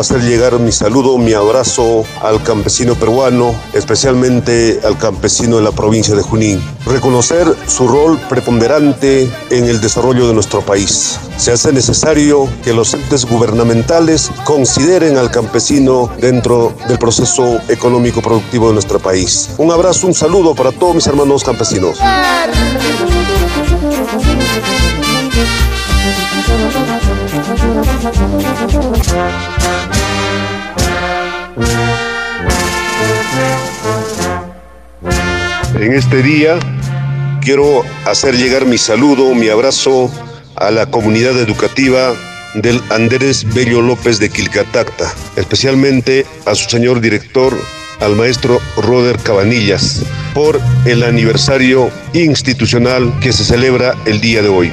hacer llegar mi saludo, mi abrazo al campesino peruano, especialmente al campesino de la provincia de Junín. Reconocer su rol preponderante en el desarrollo de nuestro país. Se hace necesario que los entes gubernamentales consideren al campesino dentro del proceso económico productivo de nuestro país. Un abrazo, un saludo para todos mis hermanos campesinos. En este día quiero hacer llegar mi saludo, mi abrazo a la comunidad educativa del Andrés Bello López de Quilcatacta, especialmente a su señor director, al maestro Roder Cabanillas, por el aniversario institucional que se celebra el día de hoy.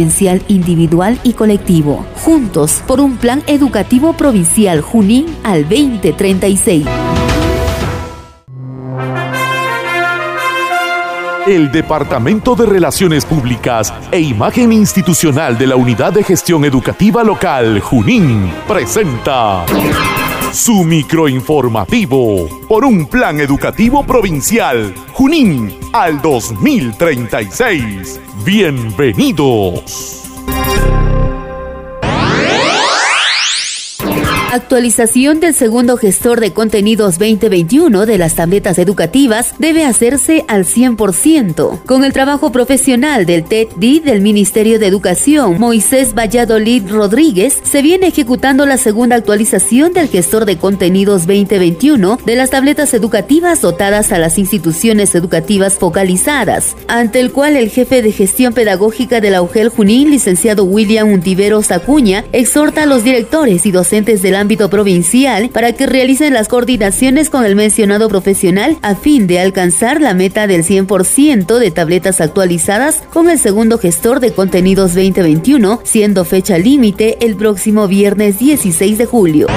individual y colectivo, juntos por un plan educativo provincial Junín al 2036. El Departamento de Relaciones Públicas e Imagen Institucional de la Unidad de Gestión Educativa Local Junín presenta su microinformativo por un plan educativo provincial Junín al 2036. Bienvenidos. Actualización del segundo gestor de contenidos 2021 de las tabletas educativas debe hacerse al 100%. Con el trabajo profesional del TED-D del Ministerio de Educación, Moisés Valladolid Rodríguez, se viene ejecutando la segunda actualización del gestor de contenidos 2021 de las tabletas educativas dotadas a las instituciones educativas focalizadas, ante el cual el jefe de gestión pedagógica de la UGEL Junín, licenciado William Untiveros Acuña, exhorta a los directores y docentes de la ámbito provincial para que realicen las coordinaciones con el mencionado profesional a fin de alcanzar la meta del 100% de tabletas actualizadas con el segundo gestor de contenidos 2021, siendo fecha límite el próximo viernes 16 de julio.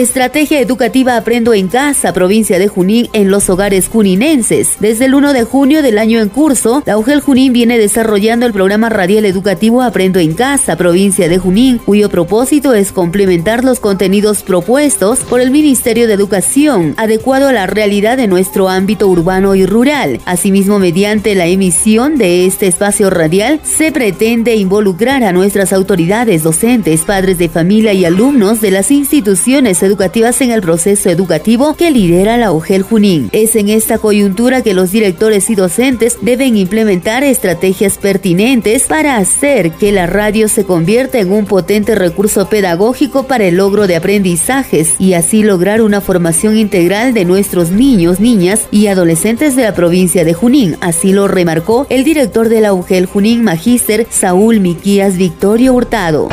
Estrategia Educativa Aprendo en Casa, provincia de Junín, en los hogares juninenses. Desde el 1 de junio del año en curso, la UGEL Junín viene desarrollando el programa radial educativo Aprendo en Casa, provincia de Junín, cuyo propósito es complementar los contenidos propuestos por el Ministerio de Educación, adecuado a la realidad de nuestro ámbito urbano y rural. Asimismo, mediante la emisión de este espacio radial, se pretende involucrar a nuestras autoridades, docentes, padres de familia y alumnos de las instituciones educativas educativas en el proceso educativo que lidera la UGEL Junín. Es en esta coyuntura que los directores y docentes deben implementar estrategias pertinentes para hacer que la radio se convierta en un potente recurso pedagógico para el logro de aprendizajes y así lograr una formación integral de nuestros niños, niñas y adolescentes de la provincia de Junín. Así lo remarcó el director de la UGEL Junín, Magíster Saúl Miquías Victorio Hurtado.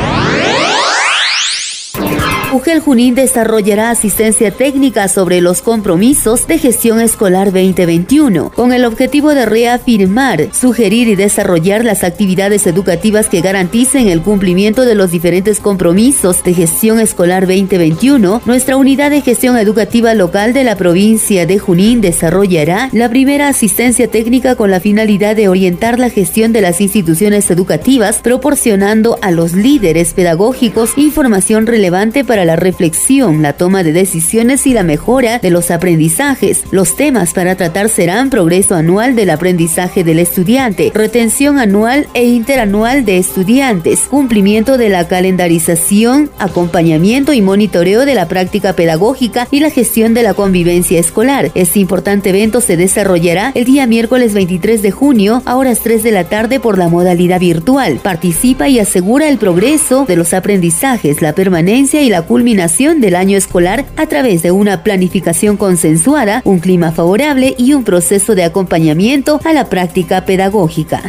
UGEL Junín desarrollará asistencia técnica sobre los compromisos de gestión escolar 2021, con el objetivo de reafirmar, sugerir y desarrollar las actividades educativas que garanticen el cumplimiento de los diferentes compromisos de gestión escolar 2021. Nuestra unidad de gestión educativa local de la provincia de Junín desarrollará la primera asistencia técnica con la finalidad de orientar la gestión de las instituciones educativas, proporcionando a los líderes pedagógicos información relevante para la reflexión, la toma de decisiones y la mejora de los aprendizajes. Los temas para tratar serán progreso anual del aprendizaje del estudiante, retención anual e interanual de estudiantes, cumplimiento de la calendarización, acompañamiento y monitoreo de la práctica pedagógica y la gestión de la convivencia escolar. Este importante evento se desarrollará el día miércoles 23 de junio a horas 3 de la tarde por la modalidad virtual. Participa y asegura el progreso de los aprendizajes, la permanencia y la culminación del año escolar a través de una planificación consensuada, un clima favorable y un proceso de acompañamiento a la práctica pedagógica.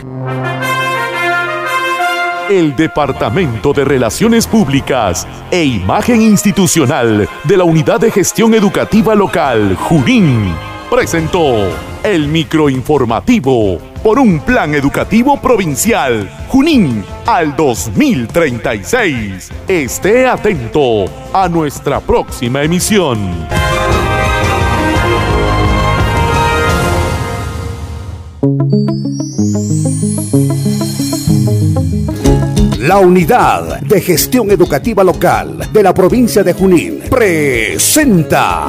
El Departamento de Relaciones Públicas e Imagen Institucional de la Unidad de Gestión Educativa Local, Junín, presentó el microinformativo por un plan educativo provincial Junín al 2036. Esté atento a nuestra próxima emisión. La Unidad de Gestión Educativa Local de la provincia de Junín presenta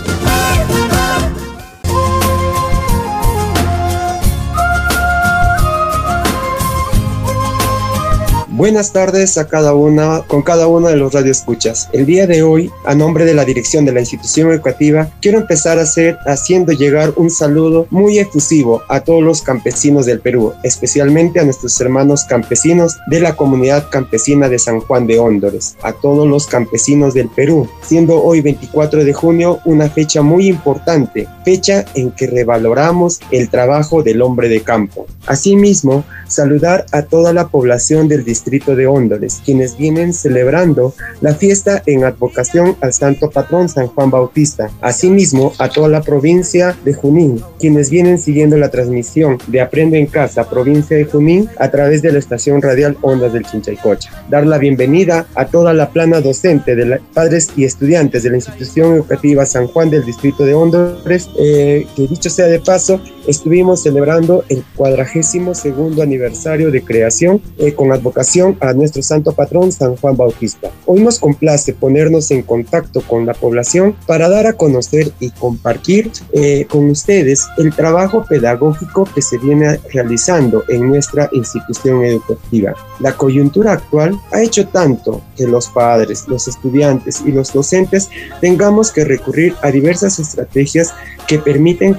Buenas tardes a cada una, con cada uno de los radioescuchas. El día de hoy, a nombre de la dirección de la institución educativa, quiero empezar a hacer, haciendo llegar un saludo muy efusivo a todos los campesinos del Perú, especialmente a nuestros hermanos campesinos de la comunidad campesina de San Juan de Hóndores, a todos los campesinos del Perú, siendo hoy 24 de junio una fecha muy importante, fecha en que revaloramos el trabajo del hombre de campo. Asimismo, saludar a toda la población del distrito de Hóndoles, quienes vienen celebrando la fiesta en advocación al santo patrón San Juan Bautista. Asimismo, a toda la provincia de Junín, quienes vienen siguiendo la transmisión de Aprende en Casa, provincia de Junín, a través de la estación radial Ondas del Chinchaycocha. Dar la bienvenida a toda la plana docente de padres y estudiantes de la institución educativa San Juan del distrito de Honduras, eh, que dicho sea de paso, estuvimos celebrando el cuadragésimo segundo aniversario de creación eh, con advocación a nuestro santo patrón San Juan Bautista. Hoy nos complace ponernos en contacto con la población para dar a conocer y compartir eh, con ustedes el trabajo pedagógico que se viene realizando en nuestra institución educativa. La coyuntura actual ha hecho tanto que los padres, los estudiantes y los docentes tengamos que recurrir a diversas estrategias que, permiten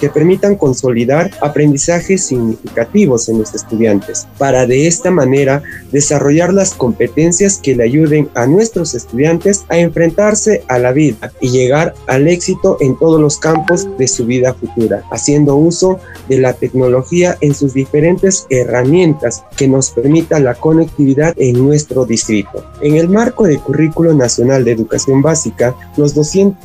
que permitan consolidar aprendizajes significativos en los estudiantes, para de esta manera desarrollar las competencias que le ayuden a nuestros estudiantes a enfrentarse a la vida y llegar al éxito en todos los campos de su vida futura, haciendo uso de la tecnología en sus diferentes herramientas que nos permitan la conectividad en nuestro distrito. En el marco del Currículo Nacional de Educación Básica, los,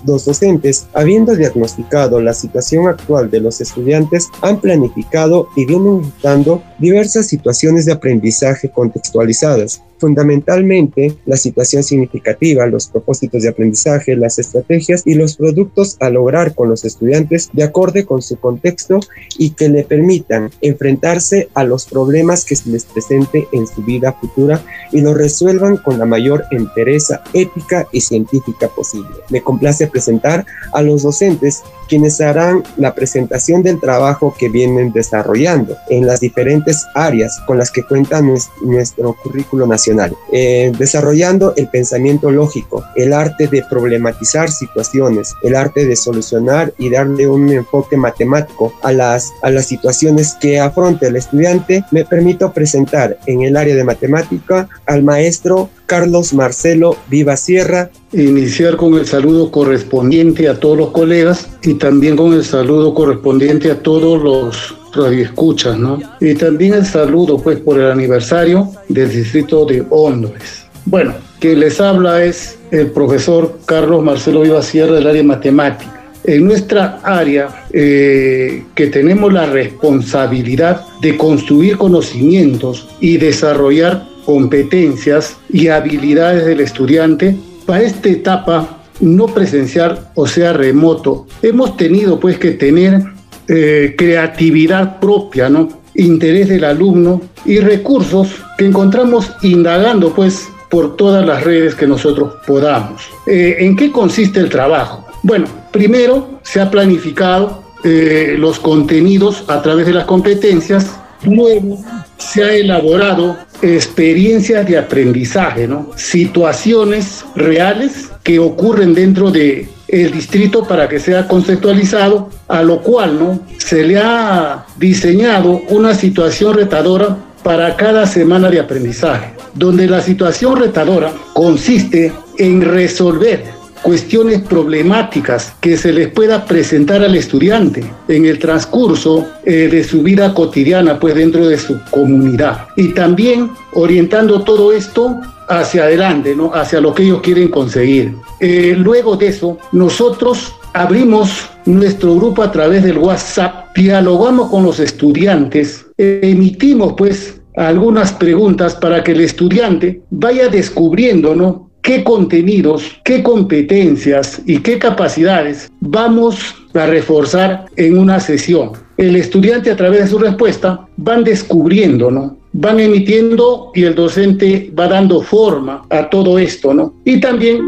los docentes, habiendo diagnosticado la situación actual de los estudiantes, han planificado y vienen dando diversas situaciones de aprendizaje contextualizadas fundamentalmente la situación significativa, los propósitos de aprendizaje, las estrategias y los productos a lograr con los estudiantes de acorde con su contexto y que le permitan enfrentarse a los problemas que se les presente en su vida futura y lo resuelvan con la mayor entereza ética y científica posible. Me complace presentar a los docentes quienes harán la presentación del trabajo que vienen desarrollando en las diferentes áreas con las que cuenta nuestro currículo nacional eh, desarrollando el pensamiento lógico, el arte de problematizar situaciones, el arte de solucionar y darle un enfoque matemático a las, a las situaciones que afronta el estudiante, me permito presentar en el área de matemática al maestro Carlos Marcelo Viva Sierra. Iniciar con el saludo correspondiente a todos los colegas y también con el saludo correspondiente a todos los radioescuchas, ¿no? Y también el saludo, pues, por el aniversario del distrito de Hondores. Bueno, quien les habla es el profesor Carlos Marcelo Viva Sierra del área matemática. En nuestra área, eh, que tenemos la responsabilidad de construir conocimientos y desarrollar competencias y habilidades del estudiante, para esta etapa no presencial, o sea, remoto, hemos tenido pues que tener eh, creatividad propia, ¿no? interés del alumno y recursos que encontramos indagando pues por todas las redes que nosotros podamos. Eh, ¿En qué consiste el trabajo? Bueno, primero se ha planificado eh, los contenidos a través de las competencias, luego se ha elaborado experiencias de aprendizaje, ¿no? situaciones reales que ocurren dentro de el distrito para que sea conceptualizado, a lo cual ¿no? se le ha diseñado una situación retadora para cada semana de aprendizaje, donde la situación retadora consiste en resolver cuestiones problemáticas que se les pueda presentar al estudiante en el transcurso eh, de su vida cotidiana, pues dentro de su comunidad. Y también orientando todo esto hacia adelante, ¿no? hacia lo que ellos quieren conseguir. Eh, luego de eso, nosotros abrimos nuestro grupo a través del WhatsApp, dialogamos con los estudiantes, emitimos pues algunas preguntas para que el estudiante vaya descubriendo, ¿no? qué contenidos, qué competencias y qué capacidades vamos a reforzar en una sesión. El estudiante a través de su respuesta van descubriendo, ¿no? Van emitiendo y el docente va dando forma a todo esto, ¿no? Y también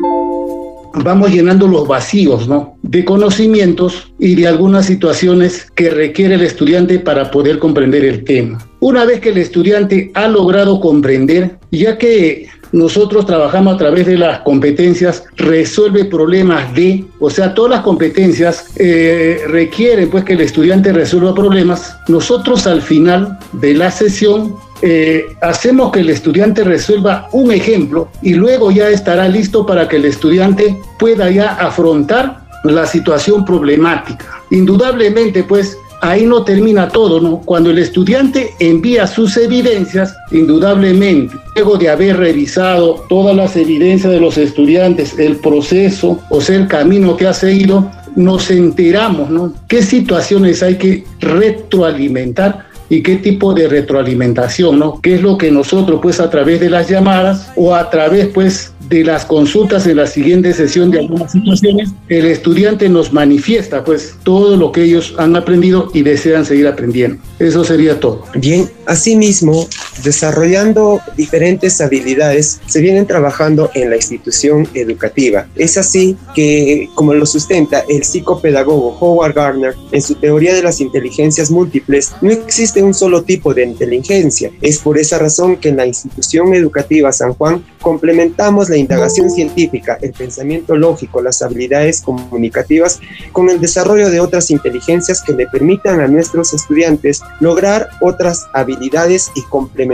vamos llenando los vacíos, ¿no? De conocimientos y de algunas situaciones que requiere el estudiante para poder comprender el tema. Una vez que el estudiante ha logrado comprender, ya que nosotros trabajamos a través de las competencias, resuelve problemas de, o sea, todas las competencias eh, requieren pues que el estudiante resuelva problemas. Nosotros al final de la sesión eh, hacemos que el estudiante resuelva un ejemplo y luego ya estará listo para que el estudiante pueda ya afrontar la situación problemática. Indudablemente, pues, ahí no termina todo, ¿no? Cuando el estudiante envía sus evidencias, indudablemente, luego de haber revisado todas las evidencias de los estudiantes, el proceso, o sea, el camino que ha seguido, nos enteramos, ¿no? ¿Qué situaciones hay que retroalimentar? Y qué tipo de retroalimentación, ¿no? ¿Qué es lo que nosotros, pues, a través de las llamadas o a través, pues, de las consultas en la siguiente sesión de algunas situaciones, el estudiante nos manifiesta pues todo lo que ellos han aprendido y desean seguir aprendiendo. Eso sería todo. Bien, asimismo, desarrollando diferentes habilidades, se vienen trabajando en la institución educativa. Es así que, como lo sustenta el psicopedagogo Howard Gardner en su teoría de las inteligencias múltiples, no existe un solo tipo de inteligencia. Es por esa razón que en la institución educativa San Juan complementamos la indagación científica, el pensamiento lógico, las habilidades comunicativas con el desarrollo de otras inteligencias que le permitan a nuestros estudiantes lograr otras habilidades y complementar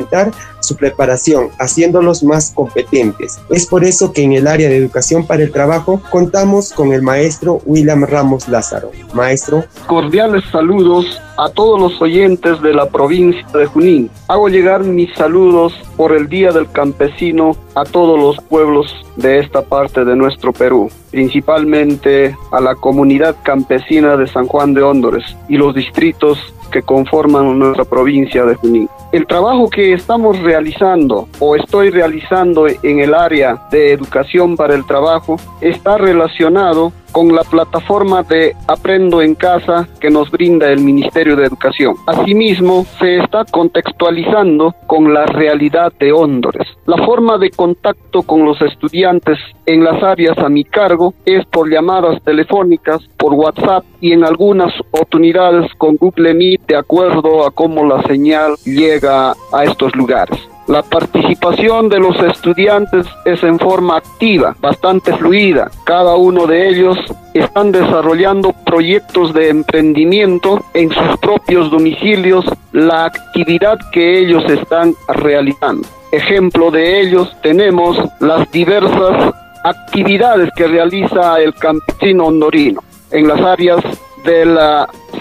su preparación, haciéndolos más competentes. Es por eso que en el área de educación para el trabajo contamos con el maestro William Ramos Lázaro. Maestro. Cordiales saludos a todos los oyentes de la provincia de Junín. Hago llegar mis saludos por el Día del Campesino a todos los pueblos de esta parte de nuestro Perú, principalmente a la comunidad campesina de San Juan de Hóndores y los distritos que conforman nuestra provincia de Junín. El trabajo que estamos realizando o estoy realizando en el área de educación para el trabajo está relacionado con la plataforma de Aprendo en Casa que nos brinda el Ministerio de Educación. Asimismo, se está contextualizando con la realidad de Hóndores. La forma de contacto con los estudiantes en las áreas a mi cargo es por llamadas telefónicas, por WhatsApp y en algunas oportunidades con Google Meet de acuerdo a cómo la señal llega a estos lugares. La participación de los estudiantes es en forma activa, bastante fluida. Cada uno de ellos están desarrollando proyectos de emprendimiento en sus propios domicilios, la actividad que ellos están realizando. Ejemplo de ellos tenemos las diversas actividades que realiza el campesino hondorino en las áreas del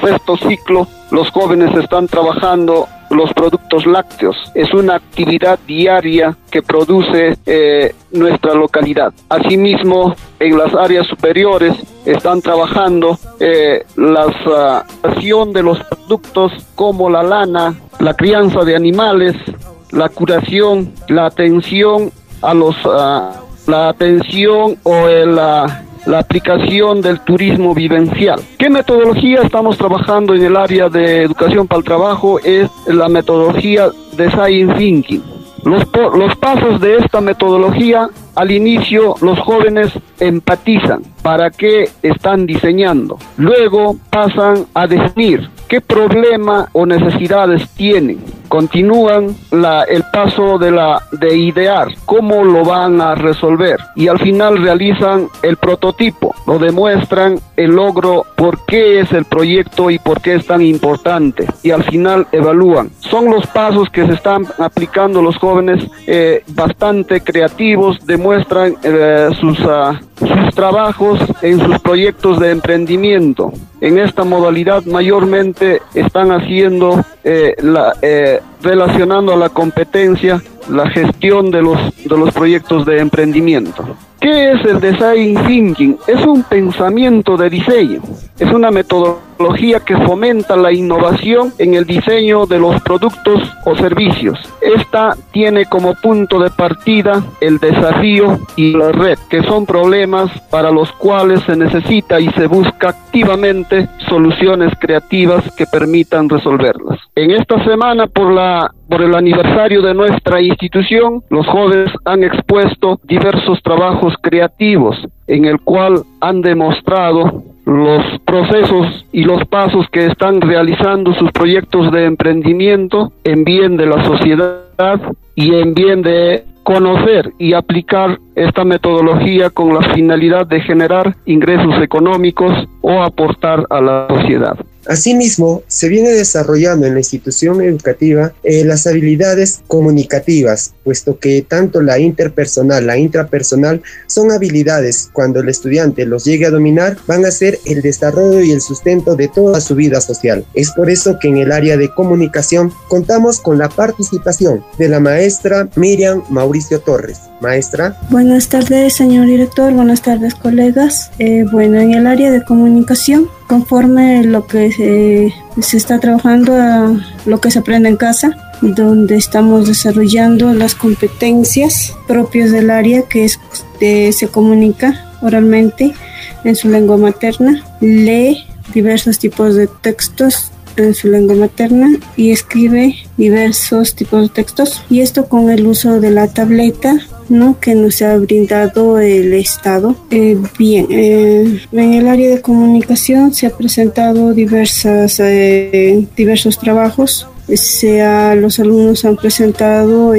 sexto ciclo. Los jóvenes están trabajando los productos lácteos. Es una actividad diaria que produce eh, nuestra localidad. Asimismo, en las áreas superiores están trabajando eh, la acción de los productos como la lana, la crianza de animales, la curación, la atención a los la atención o el la aplicación del turismo vivencial. ¿Qué metodología estamos trabajando en el área de educación para el trabajo? Es la metodología de Science Thinking. Los, los pasos de esta metodología, al inicio los jóvenes empatizan para qué están diseñando. Luego pasan a definir qué problema o necesidades tienen continúan el paso de, la, de idear cómo lo van a resolver y al final realizan el prototipo, lo demuestran el logro, por qué es el proyecto y por qué es tan importante y al final evalúan. Son los pasos que se están aplicando los jóvenes eh, bastante creativos, demuestran eh, sus, uh, sus trabajos en sus proyectos de emprendimiento. En esta modalidad mayormente están haciendo eh, la, eh, relacionando a la competencia la gestión de los, de los proyectos de emprendimiento. ¿Qué es el design thinking? Es un pensamiento de diseño, es una metodología que fomenta la innovación en el diseño de los productos o servicios. Esta tiene como punto de partida el desafío y la red, que son problemas para los cuales se necesita y se busca activamente soluciones creativas que permitan resolverlas. En esta semana, por la por el aniversario de nuestra institución, los jóvenes han expuesto diversos trabajos creativos en el cual han demostrado los procesos y los pasos que están realizando sus proyectos de emprendimiento en bien de la sociedad y en bien de conocer y aplicar esta metodología con la finalidad de generar ingresos económicos o aportar a la sociedad. Asimismo, se viene desarrollando en la institución educativa eh, las habilidades comunicativas, puesto que tanto la interpersonal, la intrapersonal son habilidades cuando el estudiante los llegue a dominar van a ser el desarrollo y el sustento de toda su vida social. Es por eso que en el área de comunicación contamos con la participación de la maestra Miriam Mauricio Torres. Maestra. Buenas tardes, señor director. Buenas tardes, colegas. Eh, bueno, en el área de comunicación, conforme lo que se, está trabajando, a lo que se aprende en casa, donde estamos desarrollando las competencias propias del área que es, se comunica oralmente en su lengua materna, lee diversos tipos de textos en su lengua materna y escribe diversos tipos de textos y esto con el uso de la tableta ¿no? que nos ha brindado el Estado. Eh, bien, eh, en el área de comunicación se ha presentado diversas, eh, diversos trabajos sea los alumnos han presentado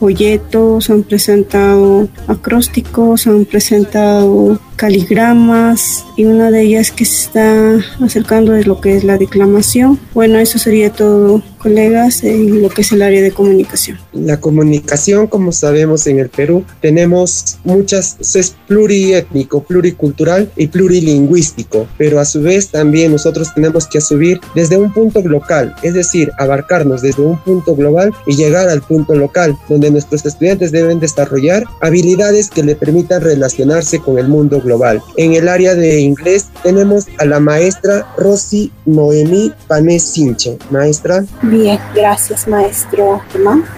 folletos, han presentado acrósticos, han presentado caligramas y una de ellas que se está acercando es lo que es la declamación. Bueno, eso sería todo, colegas, en lo que es el área de comunicación. La comunicación, como sabemos en el Perú, tenemos muchas, es pluriétnico, pluricultural y plurilingüístico, pero a su vez también nosotros tenemos que subir desde un punto local, es decir, abarcarnos desde un punto global y llegar al punto local, donde nuestros estudiantes deben desarrollar habilidades que le permitan relacionarse con el mundo global. En el área de inglés tenemos a la maestra Rosy Noemí Panés Sinche. Maestra. Bien, gracias maestro.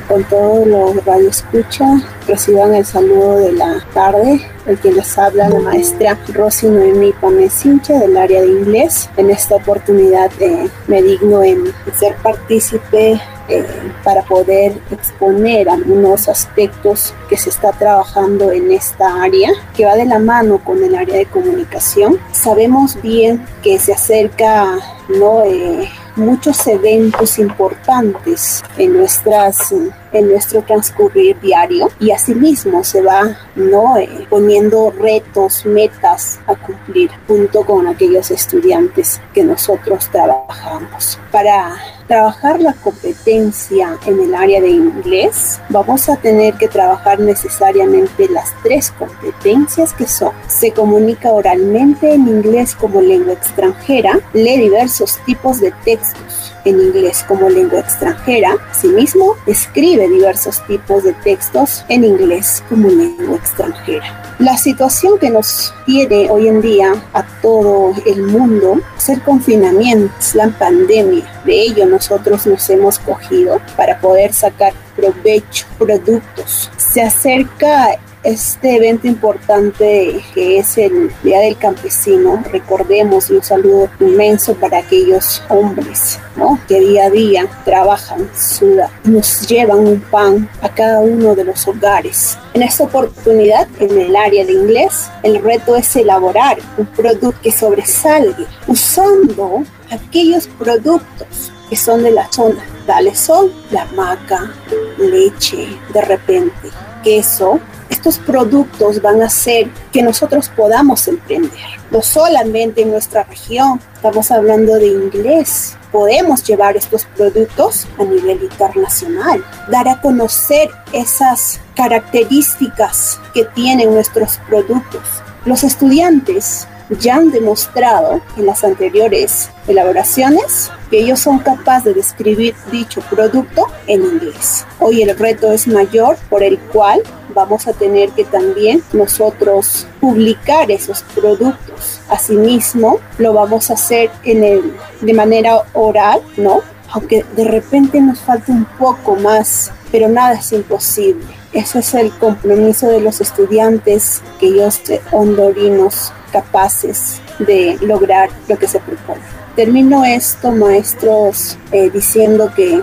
Con todo lo radio escucha, reciban el saludo de la tarde. El que les habla la maestra Rosy Noemí Panés Sinche del área de inglés. En esta oportunidad eh, me digno en ser partícipe eh, para poder exponer algunos aspectos que se está trabajando en esta área, que va de la mano con el área de comunicación. Sabemos bien que se acerca ¿no? Eh, muchos eventos importantes en nuestras en nuestro transcurrir diario y asimismo se va no eh, poniendo retos metas a cumplir junto con aquellos estudiantes que nosotros trabajamos. Para trabajar la competencia en el área de inglés, vamos a tener que trabajar necesariamente las tres competencias que son, se comunica oralmente en inglés como lengua extranjera, lee diversos tipos de textos en inglés como lengua extranjera, asimismo escribe diversos tipos de textos en inglés como lengua extranjera. La situación que nos tiene hoy en día a todo el mundo es el confinamiento, es la pandemia. De ello nosotros nos hemos cogido para poder sacar provecho, productos. Se acerca este evento importante que es el Día del Campesino, recordemos y un saludo inmenso para aquellos hombres ¿no? que día a día trabajan, sudan, nos llevan un pan a cada uno de los hogares. En esta oportunidad, en el área de inglés, el reto es elaborar un producto que sobresalga usando aquellos productos que son de la zona. Tales son la maca, leche, de repente, queso, estos productos van a hacer que nosotros podamos emprender. No solamente en nuestra región, estamos hablando de inglés. Podemos llevar estos productos a nivel internacional, dar a conocer esas características que tienen nuestros productos. Los estudiantes ya han demostrado en las anteriores elaboraciones que ellos son capaces de describir dicho producto en inglés. Hoy el reto es mayor por el cual vamos a tener que también nosotros publicar esos productos. Asimismo, lo vamos a hacer en el, de manera oral, ¿no? Aunque de repente nos falte un poco más, pero nada es imposible. Ese es el compromiso de los estudiantes que ellos hondorinos capaces de lograr lo que se propone. Termino esto, maestros, eh, diciendo que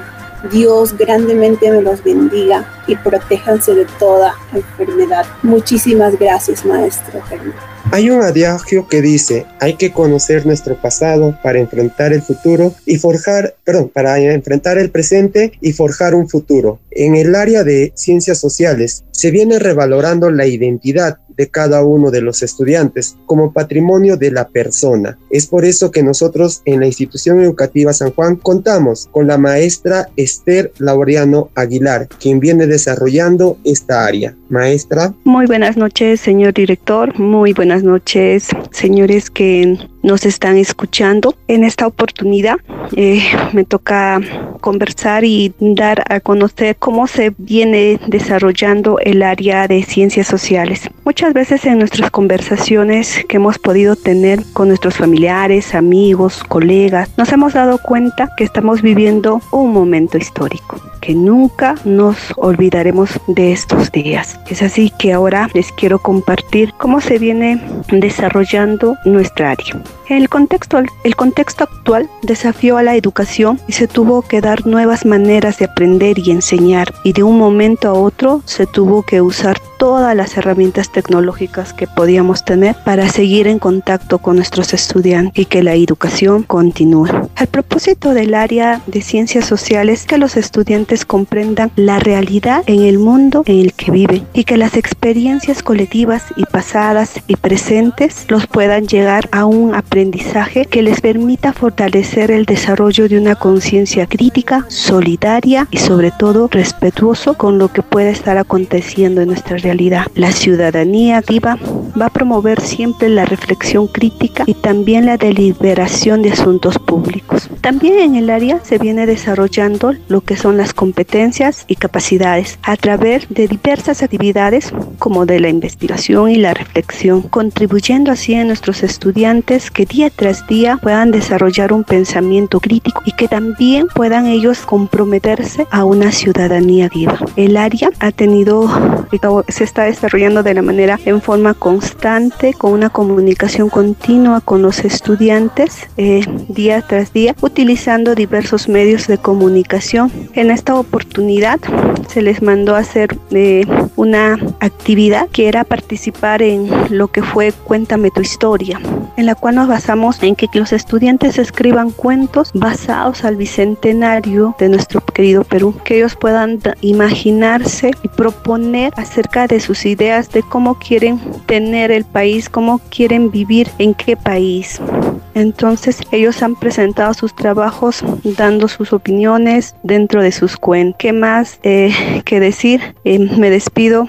Dios grandemente me los bendiga y protéjanse de toda enfermedad. Muchísimas gracias, maestro Germán. Hay un adagio que dice, hay que conocer nuestro pasado para enfrentar el futuro y forjar, perdón, para enfrentar el presente y forjar un futuro. En el área de ciencias sociales se viene revalorando la identidad de cada uno de los estudiantes como patrimonio de la persona. Es por eso que nosotros en la institución educativa San Juan contamos con la maestra Esther Laureano Aguilar, quien viene desarrollando esta área. Maestra. Muy buenas noches, señor director. Muy buenas noches, señores que nos están escuchando. En esta oportunidad eh, me toca conversar y dar a conocer cómo se viene desarrollando el área de ciencias sociales. Muchas veces en nuestras conversaciones que hemos podido tener con nuestros familiares, amigos, colegas, nos hemos dado cuenta que estamos viviendo un momento histórico que nunca nos olvidaremos de estos días. Es así que ahora les quiero compartir cómo se viene desarrollando nuestra área. El contexto, el contexto actual desafió a la educación y se tuvo que dar nuevas maneras de aprender y enseñar y de un momento a otro se tuvo que usar todas las herramientas tecnológicas que podíamos tener para seguir en contacto con nuestros estudiantes y que la educación continúe. El propósito del área de ciencias sociales es que los estudiantes comprendan la realidad en el mundo en el que viven y que las experiencias colectivas y pasadas y presentes los puedan llegar a un aprendizaje que les permita fortalecer el desarrollo de una conciencia crítica, solidaria y sobre todo respetuoso con lo que puede estar aconteciendo en nuestra realidad la ciudadanía viva va a promover siempre la reflexión crítica y también la deliberación de asuntos públicos. También en el área se viene desarrollando lo que son las competencias y capacidades a través de diversas actividades como de la investigación y la reflexión, contribuyendo así a nuestros estudiantes que día tras día puedan desarrollar un pensamiento crítico y que también puedan ellos comprometerse a una ciudadanía viva. El área ha tenido, se está desarrollando de la manera en forma constante, con una comunicación continua con los estudiantes eh, día tras día, utilizando diversos medios de comunicación. En esta oportunidad se les mandó a hacer eh, una actividad que era participar en lo que fue Cuéntame tu historia, en la cual nos basamos en que los estudiantes escriban cuentos basados al bicentenario de nuestro querido Perú, que ellos puedan imaginarse y proponer acerca de de sus ideas de cómo quieren tener el país, cómo quieren vivir en qué país. Entonces ellos han presentado sus trabajos dando sus opiniones dentro de sus cuentos. ¿Qué más eh, que decir? Eh, me despido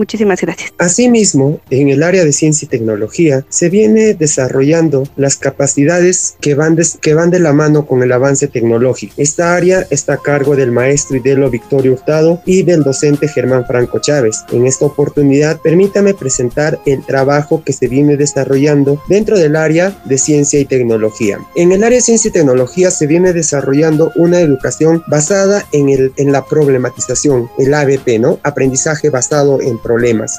Muchísimas gracias. Asimismo, en el área de ciencia y tecnología se viene desarrollando las capacidades que van, de, que van de la mano con el avance tecnológico. Esta área está a cargo del maestro Idelo Victorio Hurtado y del docente Germán Franco Chávez. En esta oportunidad, permítame presentar el trabajo que se viene desarrollando dentro del área de ciencia y tecnología. En el área de ciencia y tecnología se viene desarrollando una educación basada en, el, en la problematización, el ABP, ¿no? Aprendizaje basado en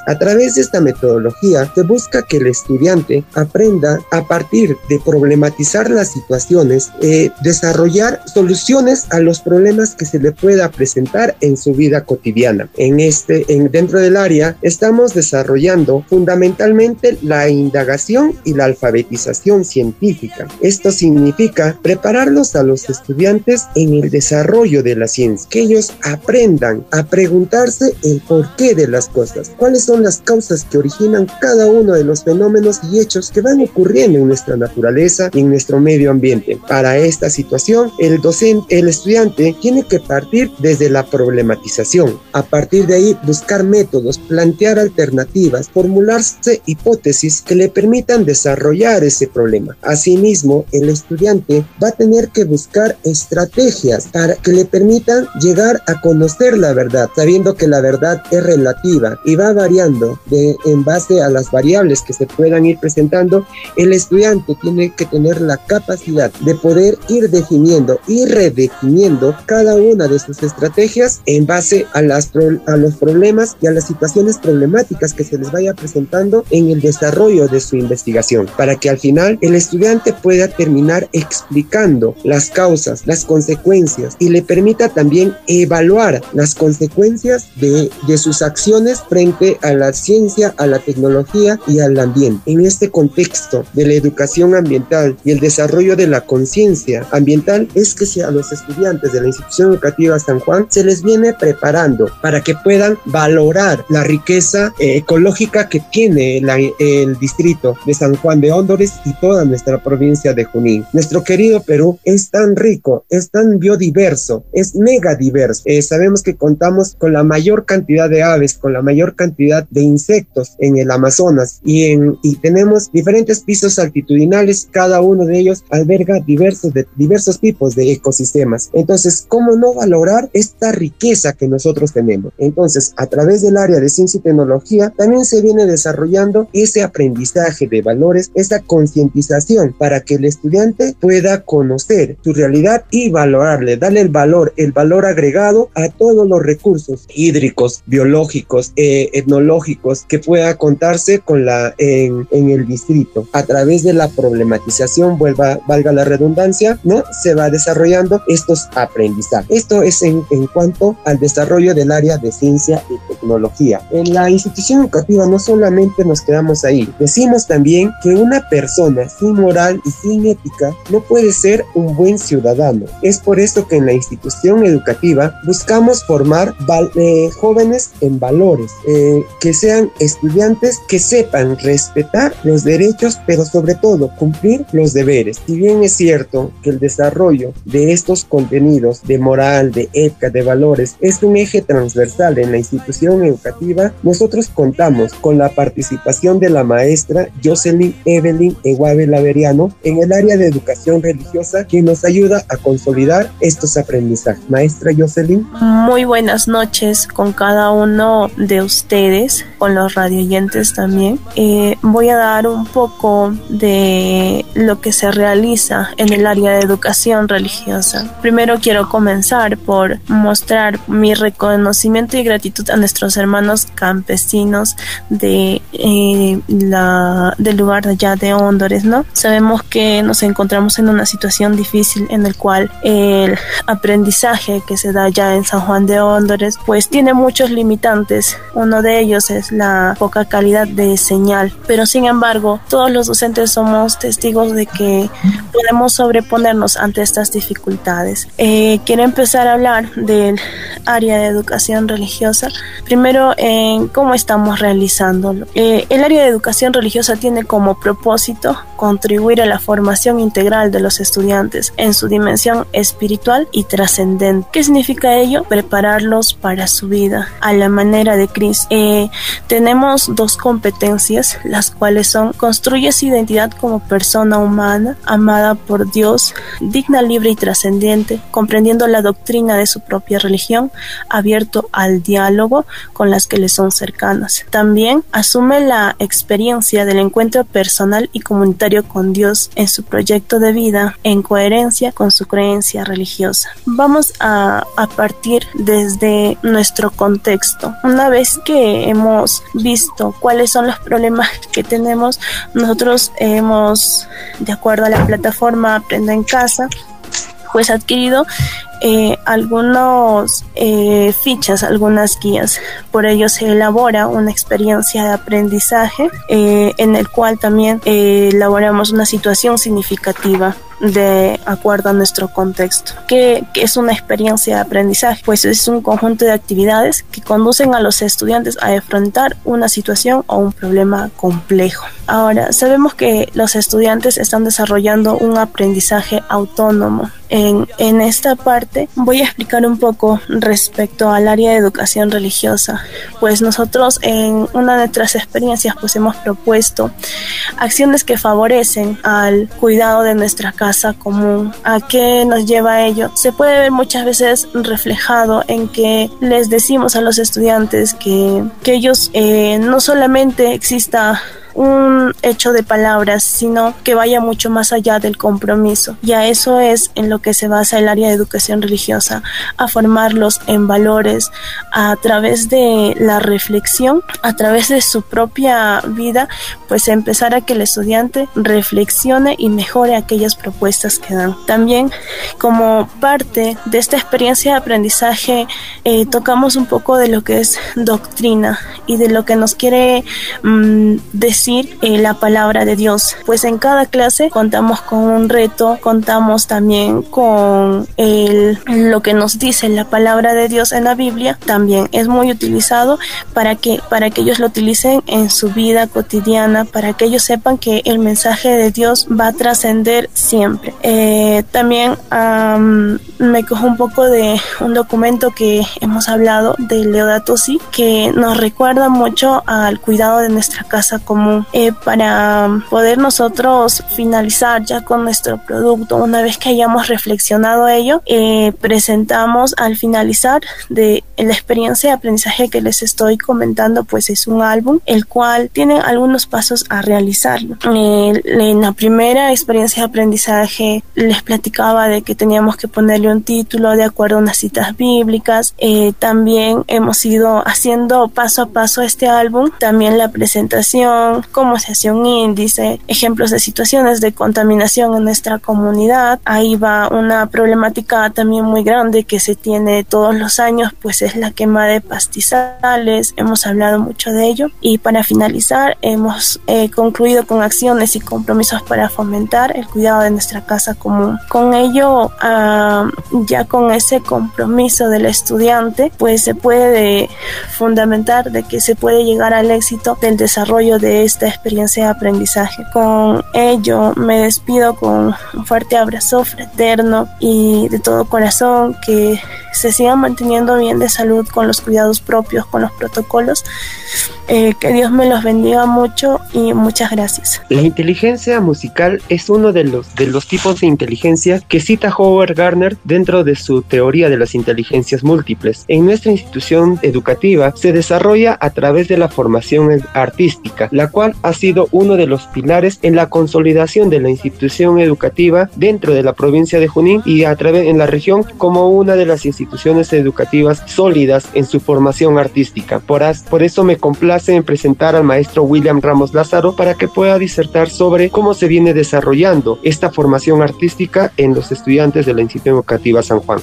A través de esta metodología se busca que el estudiante aprenda a partir de problematizar las situaciones, eh, desarrollar soluciones a los problemas que se le pueda presentar en su vida cotidiana. En este, en, dentro del área, estamos desarrollando fundamentalmente la indagación y la alfabetización científica. Esto significa prepararlos a los estudiantes en el desarrollo de la ciencia, que ellos aprendan a preguntarse el porqué de las cosas cuáles son las causas que originan cada uno de los fenómenos y hechos que van ocurriendo en nuestra naturaleza y en nuestro medio ambiente. Para esta situación, el docente, el estudiante tiene que partir desde la problematización. A partir de ahí, buscar métodos, plantear alternativas, formularse hipótesis que le permitan desarrollar ese problema. Asimismo, el estudiante va a tener que buscar estrategias para que le permitan llegar a conocer la verdad, sabiendo que la verdad es relativa y va variando en base a las variables que se puedan ir presentando, el estudiante tiene que tener la capacidad de poder ir definiendo y redefiniendo cada una de sus estrategias en base a, los problemas y a las situaciones problemáticas que se les vaya presentando en el desarrollo de su investigación, para que al final el estudiante pueda terminar explicando las causas, las consecuencias y le permita también evaluar las consecuencias de sus acciones frente a la ciencia, a la tecnología y al ambiente. En este contexto de la educación ambiental y el desarrollo de la conciencia ambiental es que si a los estudiantes de la institución educativa San Juan se les viene preparando para que puedan valorar la riqueza eh, ecológica que tiene el distrito de San Juan de Hóndores y toda nuestra provincia de Junín. Nuestro querido Perú es tan rico, es tan biodiverso, es mega diverso. Eh, sabemos que contamos con la mayor cantidad de aves, con la mayor cantidad de insectos en el Amazonas y, en, y tenemos diferentes pisos altitudinales, cada uno de ellos alberga diversos, de, diversos tipos de ecosistemas. Entonces, ¿cómo no valorar esta riqueza que nosotros tenemos? Entonces, a través del área de ciencia y tecnología, también se viene desarrollando ese aprendizaje de valores, esa concientización para que el estudiante pueda conocer su realidad y valorarle, darle el valor, el valor agregado a todos los recursos hídricos, biológicos, eh, etnológicos que pueda contarse con la en, en, el distrito. A través de la problematización, vuelva, valga la redundancia, ¿no? Se va desarrollando estos aprendizajes. Esto es en, en cuanto al desarrollo del área de ciencia y tecnología. En la institución educativa no solamente nos quedamos ahí, decimos también que una persona sin moral y sin ética no puede ser un buen ciudadano. Es por esto que en la institución educativa buscamos formar eh, jóvenes en valores, eh, que sean estudiantes que sepan respetar los derechos, pero sobre todo cumplir los deberes. Si bien es cierto que el desarrollo de estos contenidos de moral, de ética, de valores es un eje transversal en la institución educativa, nosotros contamos con la participación de la maestra Jocelyn Evelyn Eguave Laveriano en el área de educación religiosa, quien nos ayuda a consolidar estos aprendizajes. Maestra Jocelyn. Muy buenas noches con cada uno de ustedes, con los radioyentes también. Eh, voy a dar un poco de lo que se realiza en el área de educación religiosa. Primero quiero comenzar por mostrar mi reconocimiento y gratitud a nuestros hermanos campesinos de eh, la del lugar allá de Hondores, ¿no? Sabemos que nos encontramos en una situación difícil en el cual el aprendizaje que se da ya en San Juan de Hondores pues tiene muchos limitantes. Uno de ellos es la poca calidad de señal, pero sin embargo, todos los docentes somos testigos de que podemos sobreponernos ante estas dificultades. Eh, quiero empezar a hablar del área de educación religiosa. Primero, en cómo estamos realizándolo. Eh, el área de educación religiosa tiene como propósito contribuir a la formación integral de los estudiantes en su dimensión espiritual y trascendente. ¿Qué significa ello? Prepararlos para su vida a la manera de Cristo. Eh, tenemos dos competencias, las cuales son construye su identidad como persona humana, amada por Dios, digna, libre y trascendente, comprendiendo la doctrina de su propia religión, abierto al diálogo con las que le son cercanas. También asume la experiencia del encuentro personal y comunitario con Dios en su proyecto de vida en coherencia con su creencia religiosa. Vamos a, a partir desde nuestro contexto. Una vez que hemos visto cuáles son los problemas que tenemos, nosotros hemos, de acuerdo a la plataforma Aprenda en Casa, pues adquirido eh, algunos eh, fichas, algunas guías. Por ello se elabora una experiencia de aprendizaje eh, en el cual también elaboramos una situación significativa de acuerdo a nuestro contexto. ¿Qué, es una experiencia de aprendizaje? Pues es un conjunto de actividades que conducen a los estudiantes a enfrentar una situación o un problema complejo. Ahora, sabemos que los estudiantes están desarrollando un aprendizaje autónomo. En, en, esta parte voy a explicar un poco respecto al área de educación religiosa. Pues nosotros en una de nuestras experiencias pues hemos propuesto acciones que favorecen al cuidado de nuestra casa común. ¿A qué nos lleva ello? Se puede ver muchas veces reflejado en que les decimos a los estudiantes que, que ellos eh, no solamente exista un hecho de palabras, sino que vaya mucho más allá del compromiso. Y a eso es en lo que se basa el área de educación religiosa, a formarlos en valores a través de la reflexión, a través de su propia vida, pues empezar a que el estudiante reflexione y mejore aquellas propuestas que dan. También como parte de esta experiencia de aprendizaje, eh, tocamos un poco de lo que es doctrina y de lo que nos quiere mm, decir eh, la palabra de Dios. Pues en cada clase contamos con un reto, contamos también con el, lo que nos dice la palabra de Dios en la Biblia. También es muy utilizado para que, para que ellos lo utilicen en su vida cotidiana, para que ellos sepan que el mensaje de Dios va a trascender siempre. Eh, también me cojo un poco de un documento que hemos hablado de Leodato Si, que nos recuerda mucho al cuidado de nuestra casa común eh, para poder nosotros finalizar ya con nuestro producto. Una vez que hayamos reflexionado ello, eh, presentamos al finalizar de la experiencia de aprendizaje que les estoy comentando, pues es un álbum el cual tiene algunos pasos a realizar. Eh, en la primera experiencia de aprendizaje les platicaba de que teníamos que ponerle un título de acuerdo a unas citas bíblicas. también hemos ido haciendo paso a paso este álbum, también la presentación, cómo se hace un índice, ejemplos de situaciones de contaminación en nuestra comunidad. Ahí va una problemática también muy grande que se tiene todos los años, pues es la quema de pastizales. Hemos hablado mucho de ello. Y para finalizar, hemos eh, concluido con acciones y compromisos para fomentar el cuidado de nuestra casa común. Con ello, ah, ya con ese compromiso del estudiante, pues se puede fundamentar de que se puede llegar al éxito del desarrollo de esta experiencia de aprendizaje. Con ello me despido con un fuerte abrazo fraterno y de todo corazón que se sigan manteniendo bien de salud con los cuidados propios, con los protocolos. Eh, que Dios me los bendiga mucho y muchas gracias. La inteligencia musical es uno de los, de los tipos de inteligencia que cita Howard Gardner dentro de su teoría de las inteligencias múltiples. En nuestra institución educativa se desarrolla a través de la formación artística, la cual ha sido uno de los pilares en la consolidación de la institución educativa dentro de la provincia de Junín y a través en la región como una de las instituciones educativas sólidas en su formación artística. Por, por eso me complace en presentar al maestro William Ramos Lázaro para que pueda disertar sobre cómo se viene desarrollando esta formación artística en los estudiantes de la institución educativa San Juan.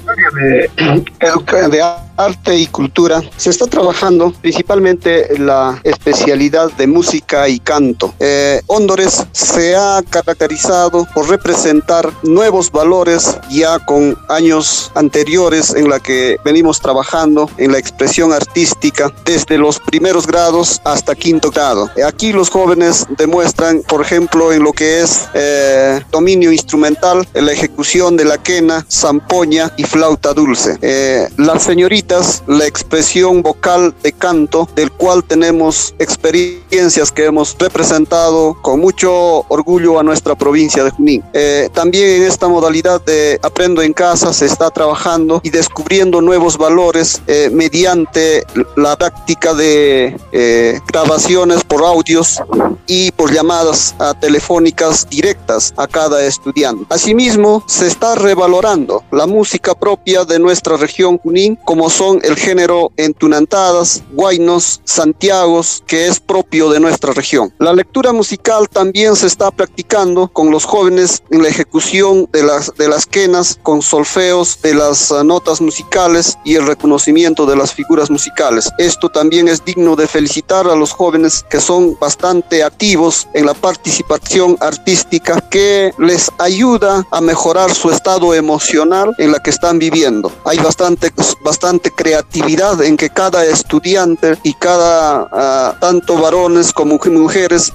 De, arte y cultura se está trabajando principalmente la especialidad de música y canto. Eh, Hondores se ha caracterizado por representar nuevos valores ya con años anteriores en la que venimos trabajando en la expresión artística desde los primeros grados hasta quinto grado. Aquí los jóvenes demuestran, por ejemplo, en lo que es eh, dominio instrumental, en la ejecución de la quena, zampoña y flauta dulce. Eh, las señoritas, la expresión vocal de canto, del cual tenemos experiencias que hemos representado con mucho orgullo a nuestra provincia de Junín. Eh, también en esta modalidad de aprendo en casa se está trabajando y descubriendo nuevos valores eh, mediante la práctica de eh, grabaciones por audios y por llamadas telefónicas directas a cada estudiante. Asimismo, se está revalorando la música propia de nuestra región Junín, como son el género entunantadas, guainos, santiagos, que es propio de nuestra región. La lectura musical también se está practicando con los jóvenes en la ejecución de las, de las quenas, con solfeos de las uh, notas musicales y el reconocimiento de las figuras musicales. Esto también es digno de felicitar a los jóvenes que son bastante activos en la participación artística que les ayuda a mejorar su estado emocional en la que están viviendo. Hay bastante, bastante creatividad en que cada estudiante y cada, ah, tanto varones como mujeres,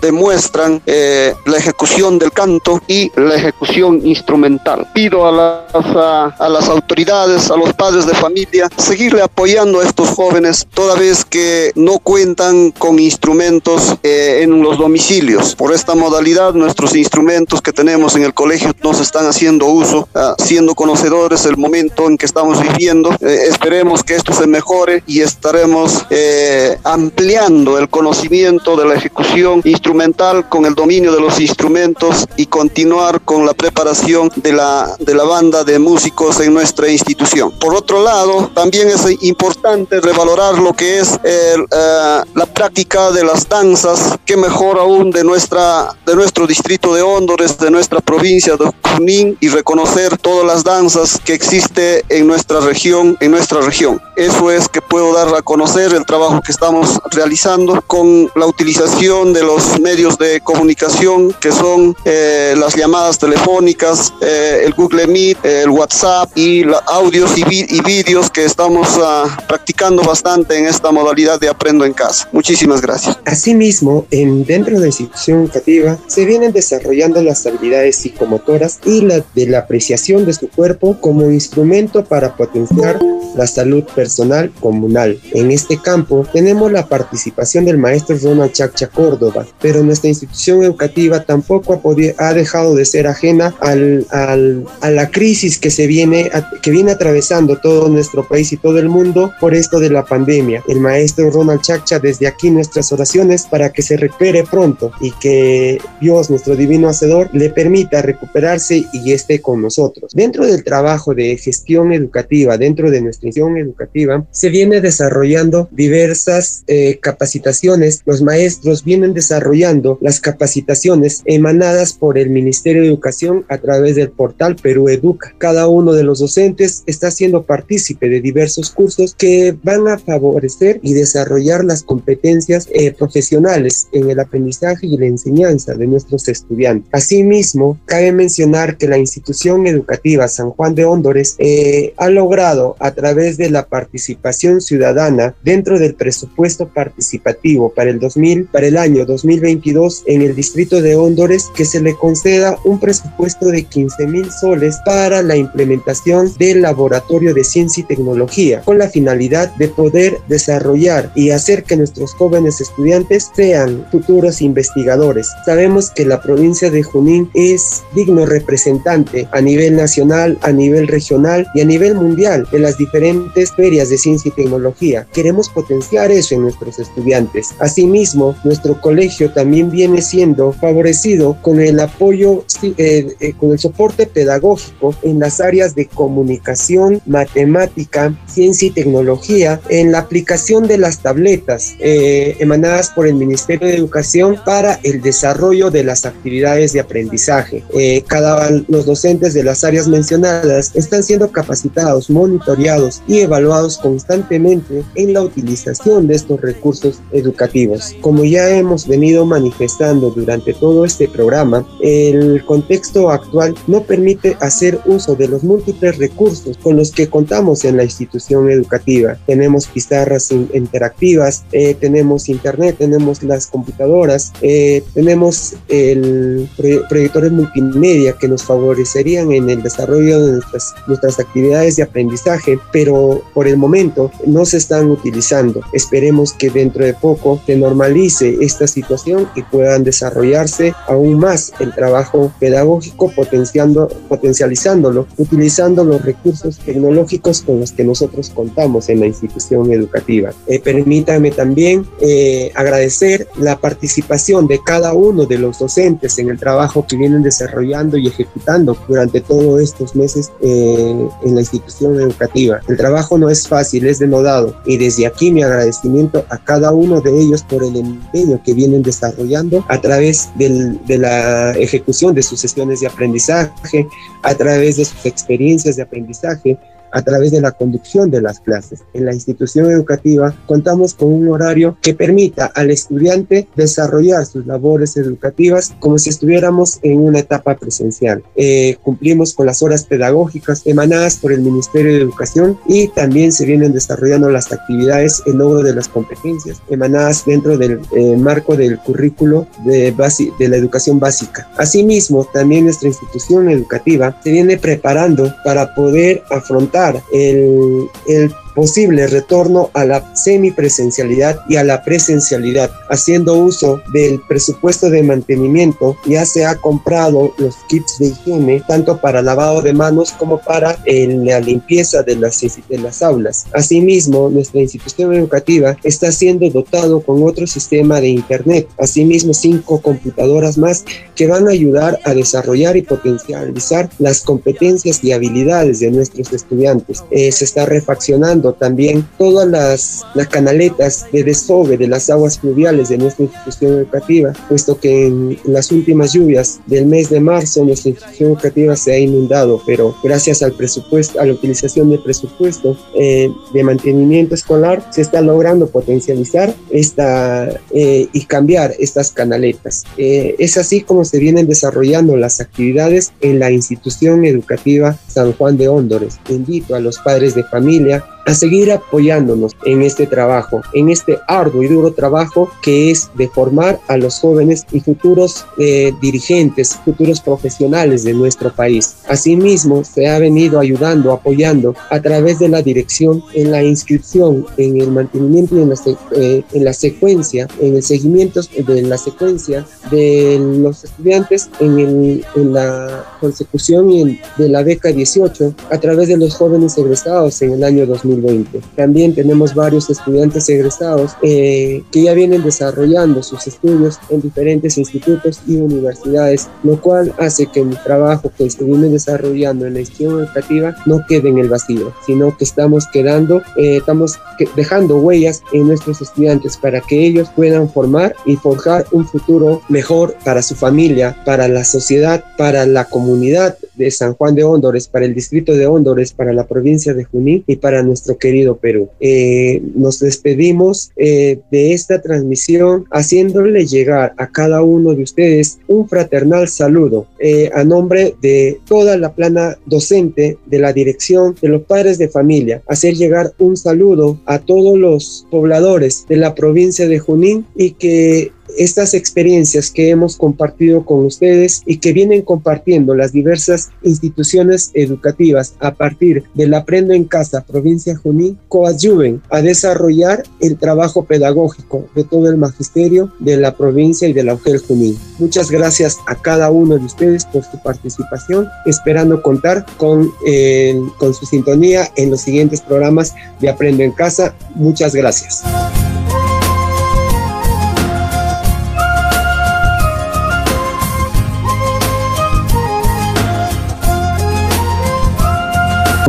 demuestran eh, la ejecución del canto y la ejecución instrumental. Pido a las, a, las autoridades, a los padres de familia, seguirle apoyando a estos jóvenes toda vez que no cuentan con instrumentos eh, en los domicilios. Por esta modalidad, nuestros instrumentos que tenemos en el colegio no se están haciendo uso, ah, siendo conocedores del momento en que estamos viviendo. Eh, esperemos que esto se mejore y estaremos eh, ampliando el conocimiento de la ejecución instrumental con el dominio de los instrumentos y continuar con la preparación de la, de la banda de músicos en nuestra institución. Por otro lado, también es importante revalorar lo que es eh, la práctica de las danzas, que mejor aún de, nuestra, de nuestro distrito de Hondores, de nuestra provincia de Junín y reconocer todas las danzas que existe en nuestra región, en nuestra región. Eso es que puedo dar a conocer el trabajo que estamos realizando con la utilización de los medios de comunicación que son eh, las llamadas telefónicas, eh, el Google Meet, el WhatsApp y los audios y, vídeos que estamos ah, practicando bastante en esta modalidad de aprendo en casa. Muchísimas gracias. Asimismo, en, dentro de la institución educativa se vienen desarrollando las habilidades psicomotoras y la de la apreciación de su cuerpo como instrumento para potenciar la salud personal comunal. En este campo tenemos la participación del maestro Ronald Chacha Córdoba, pero nuestra institución educativa tampoco ha, ha dejado de ser ajena al, al, a la crisis que se viene, que viene atravesando todo nuestro país y todo el mundo por esto de la pandemia. El maestro Ronald Chacha desde aquí nuestras oraciones para que se recupere pronto y que Dios, nuestro divino hacedor, le permita recuperarse y esté con nosotros. Dentro del trabajo de gestión educativa, dentro de nuestra institución educativa, se viene desarrollando diversas eh, capacitaciones. Los maestros vienen desarrollando las capacitaciones emanadas por el Ministerio de Educación a través del portal Perú Educa. Cada uno de los docentes está siendo partícipe de diversos cursos que van a favorecer y desarrollar las competencias eh, profesionales en el aprendizaje y la enseñanza de nuestros estudiantes. Asimismo, cabe mencionar que la institución educativa San Juan de Hóndores eh, ha logrado a través de la participación ciudadana dentro del presupuesto participativo para el 2000 para el año 2022 en el distrito de Hóndores que se le conceda un presupuesto de 15 mil soles para la implementación del laboratorio de ciencia y tecnología con la finalidad de poder desarrollar y hacer que nuestros jóvenes estudiantes sean futuros investigadores. Sabemos que la provincia de Junín es digno representante a nivel nacional, a nivel regional y a nivel mundial de las diferentes ferias de ciencia y tecnología. Queremos potenciar eso en nuestros estudiantes. Asimismo, nuestro colegio también viene siendo favorecido con el apoyo, eh, eh, con el soporte pedagógico en las áreas de comunicación, matemática, ciencia y tecnología, en la aplicación de las tabletas eh, emanadas por el Ministerio de Educación para el desarrollo de las actividades de aprendizaje. cada los docentes de las áreas mencionadas están siendo capacitados, monitoreados y evaluados constantemente en la utilización de estos recursos educativos. Como ya hemos venido manifestando durante todo este programa, el contexto actual no permite hacer uso de los múltiples recursos con los que contamos en la institución educativa. Tenemos pizarras interactivas, eh, tenemos internet, tenemos las computadoras, eh, tenemos el proyectores multimedia que nos favorecerían en el desarrollo de nuestras, nuestras actividades de aprendizaje, pero por el momento no se están utilizando. Esperemos que dentro de poco se normalice esta situación y puedan desarrollarse aún más el trabajo pedagógico, potenciando, potencializándolo, utilizando los recursos tecnológicos con los que nosotros contamos en la institución educativa. Eh, permítanme también eh, agradecer la participación de cada uno de los docentes en el trabajo que vienen desarrollando y ejecutando durante todos estos meses eh, en la institución educativa. El trabajo no es fácil, es denodado y desde aquí mi agradecimiento a cada uno de ellos por el empeño que vienen desarrollando a través de la ejecución de sus sesiones de aprendizaje, a través de sus experiencias de aprendizaje, a través de la conducción de las clases. En la institución educativa contamos con un horario que permita al estudiante desarrollar sus labores educativas como si estuviéramos en una etapa presencial. Eh, cumplimos con las horas pedagógicas emanadas por el Ministerio de Educación y también se vienen desarrollando las actividades en logro de las competencias emanadas dentro del eh, marco del currículo de, de la educación básica. Asimismo, también nuestra institución educativa se viene preparando para poder afrontar el, el posible retorno a la semipresencialidad y a la presencialidad, haciendo uso del presupuesto de mantenimiento. Ya se ha comprado los kits de higiene, tanto para lavado de manos como para la limpieza de las, de las aulas. Asimismo, nuestra institución educativa está siendo dotado con otro sistema de Internet, asimismo cinco computadoras más que van a ayudar a desarrollar y potencializar las competencias y habilidades de nuestros estudiantes. Eh, se está refaccionando también todas las, las canaletas de desove de las aguas fluviales de nuestra institución educativa, puesto que en las últimas lluvias del mes de marzo nuestra institución educativa se ha inundado, pero gracias al presupuesto, a la utilización del presupuesto eh, de mantenimiento escolar, se está logrando potencializar esta eh, y cambiar estas canaletas. Eh, es así como se vienen desarrollando las actividades en la institución educativa San Juan de Hóndores. Invito a los padres de familia a seguir apoyándonos en este trabajo, en este arduo y duro trabajo que es de formar a los jóvenes y futuros eh, dirigentes, futuros profesionales de nuestro país. Asimismo, se ha venido ayudando, apoyando a través de la dirección en la inscripción, en el mantenimiento y en la, eh, en la secuencia, en el seguimiento de la secuencia de los estudiantes en, la consecución de la beca 18 a través de los jóvenes egresados en el año 2000 también tenemos varios estudiantes egresados eh, que ya vienen desarrollando sus estudios en diferentes institutos y universidades, lo cual hace que el trabajo que viene desarrollando en la institución educativa no quede en el vacío, sino que estamos quedando, eh, estamos dejando huellas en nuestros estudiantes para que ellos puedan formar y forjar un futuro mejor para su familia, para la sociedad, para la comunidad de San Juan de Hóndores, para el distrito de Hóndores, para la provincia de Junín y para nuestro querido Perú. Eh, nos despedimos eh, de esta transmisión haciéndole llegar a cada uno de ustedes un fraternal saludo eh, a nombre de toda la plana docente de la dirección de los padres de familia, hacer llegar un saludo a todos los pobladores de la provincia de Junín y que estas experiencias que hemos compartido con ustedes y que vienen compartiendo las diversas instituciones educativas a partir del Aprendo en Casa Provincia Junín coadyuven a desarrollar el trabajo pedagógico de todo el magisterio de la provincia y de la UGEL Junín. Muchas gracias a cada uno de ustedes por su participación, esperando contar con, con su sintonía en los siguientes programas de Aprendo en Casa. Muchas gracias.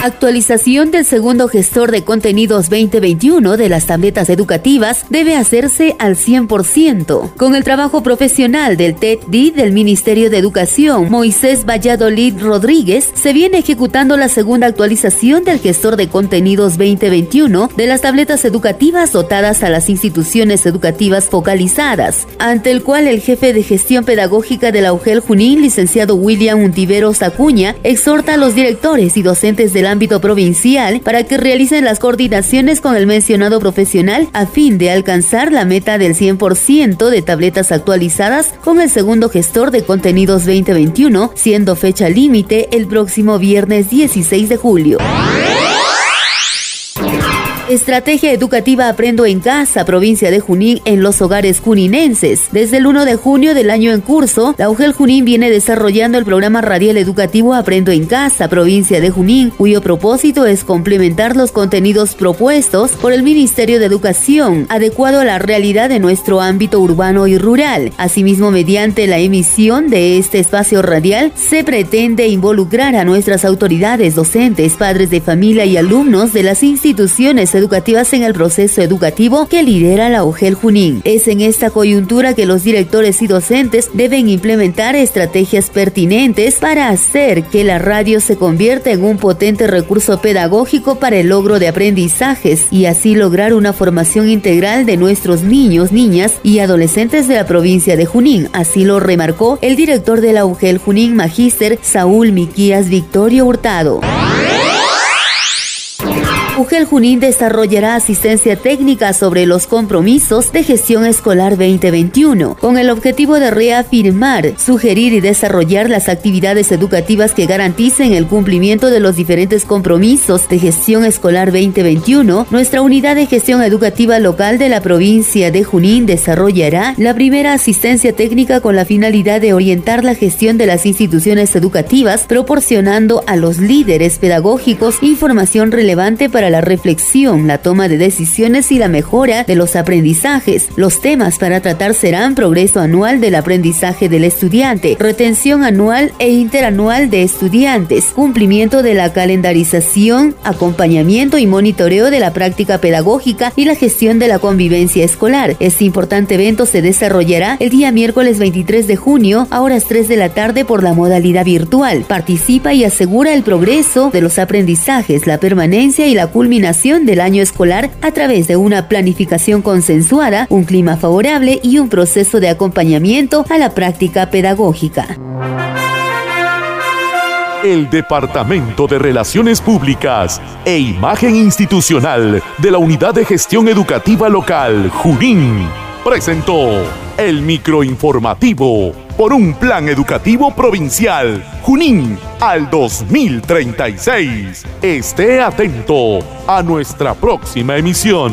Actualización del segundo gestor de contenidos 2021 de las tabletas educativas debe hacerse al 100%. Con el trabajo profesional del TED-D del Ministerio de Educación, Moisés Valladolid Rodríguez, se viene ejecutando la segunda actualización del gestor de contenidos 2021 de las tabletas educativas dotadas a las instituciones educativas focalizadas, ante el cual el jefe de gestión pedagógica de la UGEL Junín, licenciado William Untiveros Acuña, exhorta a los directores y docentes de la ámbito provincial para que realicen las coordinaciones con el mencionado profesional a fin de alcanzar la meta del 100% de tabletas actualizadas con el segundo gestor de contenidos 2021, siendo fecha límite el próximo viernes 16 de julio. Estrategia educativa Aprendo en Casa, provincia de Junín, en los hogares juninenses. Desde el 1 de junio del año en curso, la UGEL Junín viene desarrollando el programa radial educativo Aprendo en Casa, provincia de Junín, cuyo propósito es complementar los contenidos propuestos por el Ministerio de Educación, adecuado a la realidad de nuestro ámbito urbano y rural. Asimismo, mediante la emisión de este espacio radial, se pretende involucrar a nuestras autoridades, docentes, padres de familia y alumnos de las instituciones educativas en el proceso educativo que lidera la UGEL Junín. Es en esta coyuntura que los directores y docentes deben implementar estrategias pertinentes para hacer que la radio se convierta en un potente recurso pedagógico para el logro de aprendizajes y así lograr una formación integral de nuestros niños, niñas y adolescentes de la provincia de Junín. Así lo remarcó el director de la UGEL Junín, Magíster Saúl Miquías Victorio Hurtado. UGEL Junín desarrollará asistencia técnica sobre los compromisos de gestión escolar 2021, con el objetivo de reafirmar, sugerir y desarrollar las actividades educativas que garanticen el cumplimiento de los diferentes compromisos de gestión escolar 2021. Nuestra unidad de gestión educativa local de la provincia de Junín desarrollará la primera asistencia técnica con la finalidad de orientar la gestión de las instituciones educativas, proporcionando a los líderes pedagógicos información relevante para la reflexión, la toma de decisiones y la mejora de los aprendizajes. Los temas para tratar serán progreso anual del aprendizaje del estudiante, retención anual e interanual de estudiantes, cumplimiento de la calendarización, acompañamiento y monitoreo de la práctica pedagógica y la gestión de la convivencia escolar. Este importante evento se desarrollará el día miércoles 23 de junio a horas 3 de la tarde por la modalidad virtual. Participa y asegura el progreso de los aprendizajes, la permanencia y la culminación del año escolar a través de una planificación consensuada, un clima favorable y un proceso de acompañamiento a la práctica pedagógica. El Departamento de Relaciones Públicas e Imagen Institucional de la Unidad de Gestión Educativa Local, Junín, presentó el microinformativo por un plan educativo provincial, Junín, al 2036. Esté atento a nuestra próxima emisión.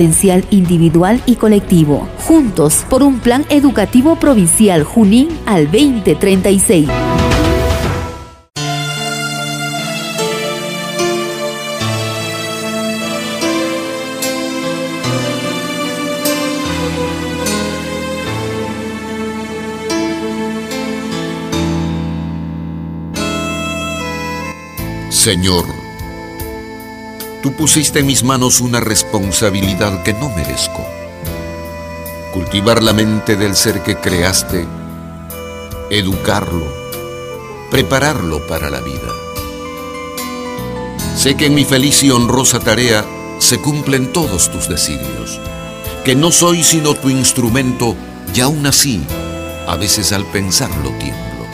potencial individual y colectivo, juntos por un plan educativo provincial Junín al 2036. Señor, Tú pusiste en mis manos una responsabilidad que no merezco. Cultivar la mente del ser que creaste, educarlo, prepararlo para la vida. Sé que en mi feliz y honrosa tarea se cumplen todos tus designios, que no soy sino tu instrumento y aún así, a veces al pensarlo tiemblo.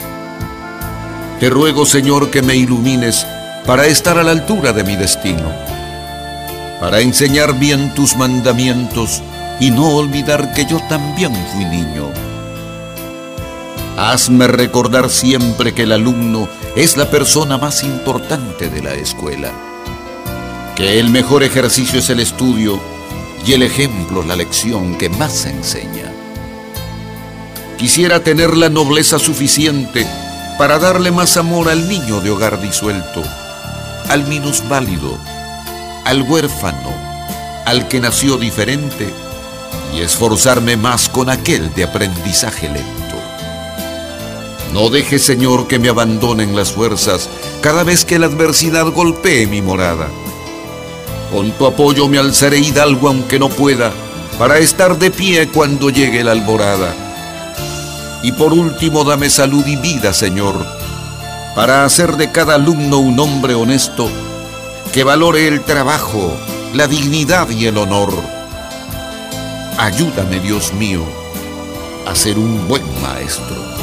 Te ruego, Señor, que me ilumines para estar a la altura de mi destino para enseñar bien tus mandamientos y no olvidar que yo también fui niño. Hazme recordar siempre que el alumno es la persona más importante de la escuela, que el mejor ejercicio es el estudio y el ejemplo la lección que más se enseña. Quisiera tener la nobleza suficiente para darle más amor al niño de hogar disuelto, al minusválido, al huérfano, al que nació diferente, y esforzarme más con aquel de aprendizaje lento. No deje, Señor, que me abandonen las fuerzas cada vez que la adversidad golpee mi morada. Con tu apoyo me alzaré hidalgo aunque no pueda, para estar de pie cuando llegue la alborada. Y por último, dame salud y vida, Señor, para hacer de cada alumno un hombre honesto que valore el trabajo, la dignidad y el honor. Ayúdame, Dios mío, a ser un buen maestro.